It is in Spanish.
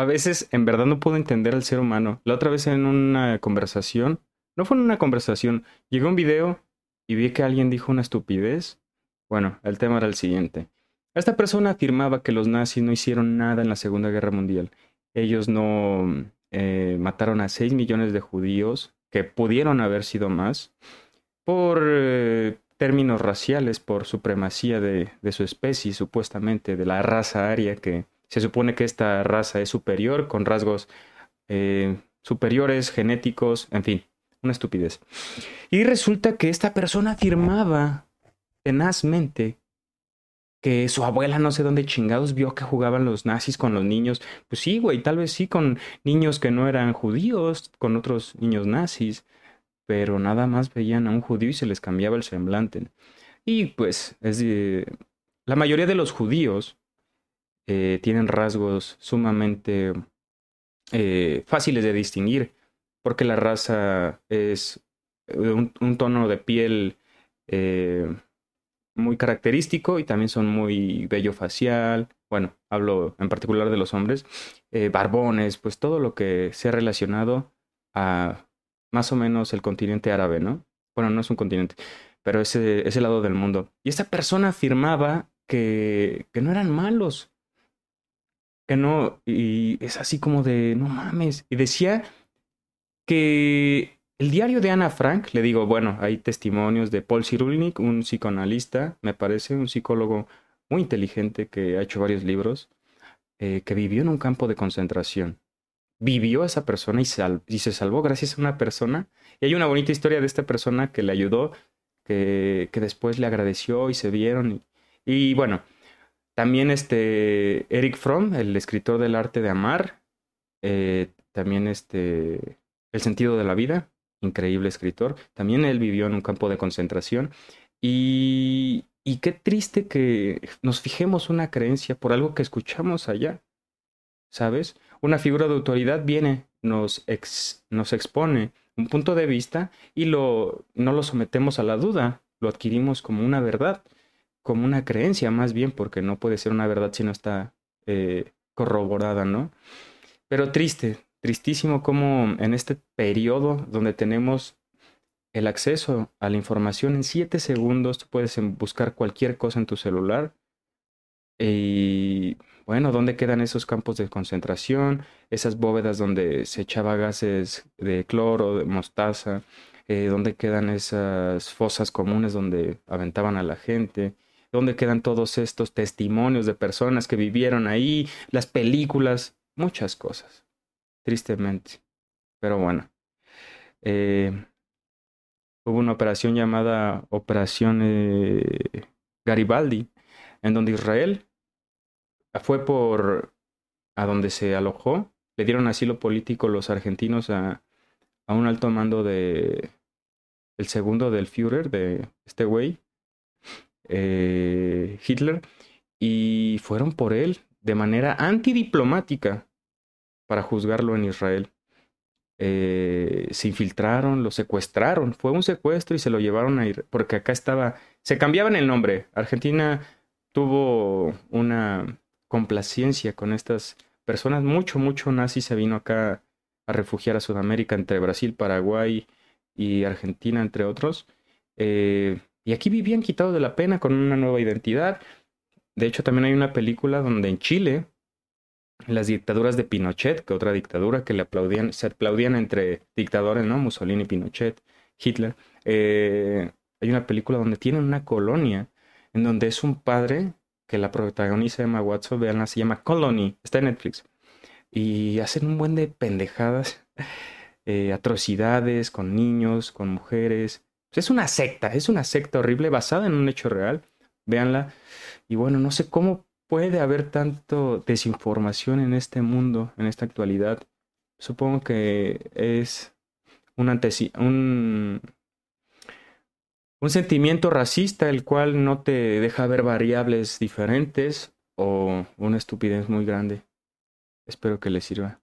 a veces en verdad no puedo entender al ser humano. La otra vez en una conversación, no fue en una conversación, llegó un video y vi que alguien dijo una estupidez. Bueno, el tema era el siguiente. Esta persona afirmaba que los nazis no hicieron nada en la Segunda Guerra Mundial. Ellos no eh, mataron a 6 millones de judíos, que pudieron haber sido más, por eh, términos raciales, por supremacía de, de, su especie, supuestamente, de la raza aria, que se supone que esta raza es superior, con rasgos eh, superiores, genéticos, en fin, una estupidez. Y resulta que esta persona afirmaba tenazmente que su abuela no sé dónde chingados vio que jugaban los nazis con los niños. Pues sí, güey, tal vez sí con niños que no eran judíos, con otros niños nazis, pero nada más veían a un judío y se les cambiaba el semblante. Y pues es la mayoría de los judíos eh, tienen rasgos sumamente eh, fáciles de distinguir, porque la raza es un, un tono de piel eh, muy característico y también son muy bello facial. Bueno, hablo en particular de los hombres. Eh, barbones, pues todo lo que sea relacionado a más o menos el continente árabe, ¿no? Bueno, no es un continente, pero ese, ese lado del mundo. Y esta persona afirmaba que, que no eran malos. Que no, y es así como de, no mames. Y decía que el diario de Ana Frank, le digo, bueno, hay testimonios de Paul Cyrulnik, un psicoanalista, me parece, un psicólogo muy inteligente que ha hecho varios libros, eh, que vivió en un campo de concentración. Vivió esa persona y, se salvó gracias a una persona. Y hay una bonita historia de esta persona que le ayudó, que, que después le agradeció y se vieron. Y, bueno, también este Eric Fromm, el escritor del arte de amar, eh, también este El sentido de la vida, increíble escritor. También él vivió en un campo de concentración y, y qué triste que nos fijemos una creencia por algo que escuchamos allá. ¿Sabes? Una figura de autoridad viene, nos, nos expone un punto de vista y lo, no lo sometemos a la duda, lo adquirimos como una verdad, como una creencia más bien, porque no puede ser una verdad si no está eh, corroborada, ¿no? Pero triste, tristísimo como en este periodo donde tenemos el acceso a la información en 7 segundos, tú puedes buscar cualquier cosa en tu celular. Y bueno, ¿dónde quedan esos campos de concentración? Esas bóvedas donde se echaba gases de cloro, de mostaza. Eh, ¿Dónde quedan esas fosas comunes donde aventaban a la gente? ¿Dónde quedan todos estos testimonios de personas que vivieron ahí? Las películas, muchas cosas tristemente. Pero bueno. Eh, hubo una operación llamada Operación eh, Garibaldi, en donde Israel fue por a donde se alojó, le dieron asilo político los argentinos a, a un alto mando de el segundo del Führer, de este güey, eh, Hitler, y fueron por él de manera antidiplomática para juzgarlo en Israel. Eh, se infiltraron, lo secuestraron, fue un secuestro y se lo llevaron a ir, porque acá estaba, se cambiaban el nombre. Argentina tuvo una complacencia con estas personas, mucho, mucho nazi se vino acá a refugiar a Sudamérica entre Brasil, Paraguay y Argentina, entre otros. Eh, y aquí vivían quitados de la pena con una nueva identidad. De hecho, también hay una película donde en Chile las dictaduras de Pinochet, que otra dictadura que le aplaudían, se aplaudían entre dictadores, ¿no? Mussolini, Pinochet, Hitler. Eh, hay una película donde tienen una colonia en donde es un padre que la protagoniza Emma Watson, veanla, se llama Colony, está en Netflix. Y hacen un buen de pendejadas, eh, atrocidades con niños, con mujeres. Es una secta, es una secta horrible basada en un hecho real. Véanla. Y bueno, no sé cómo puede haber tanto desinformación en este mundo, en esta actualidad? Supongo que es un, un, un sentimiento racista el cual no te deja ver variables diferentes o una estupidez muy grande. Espero que les sirva.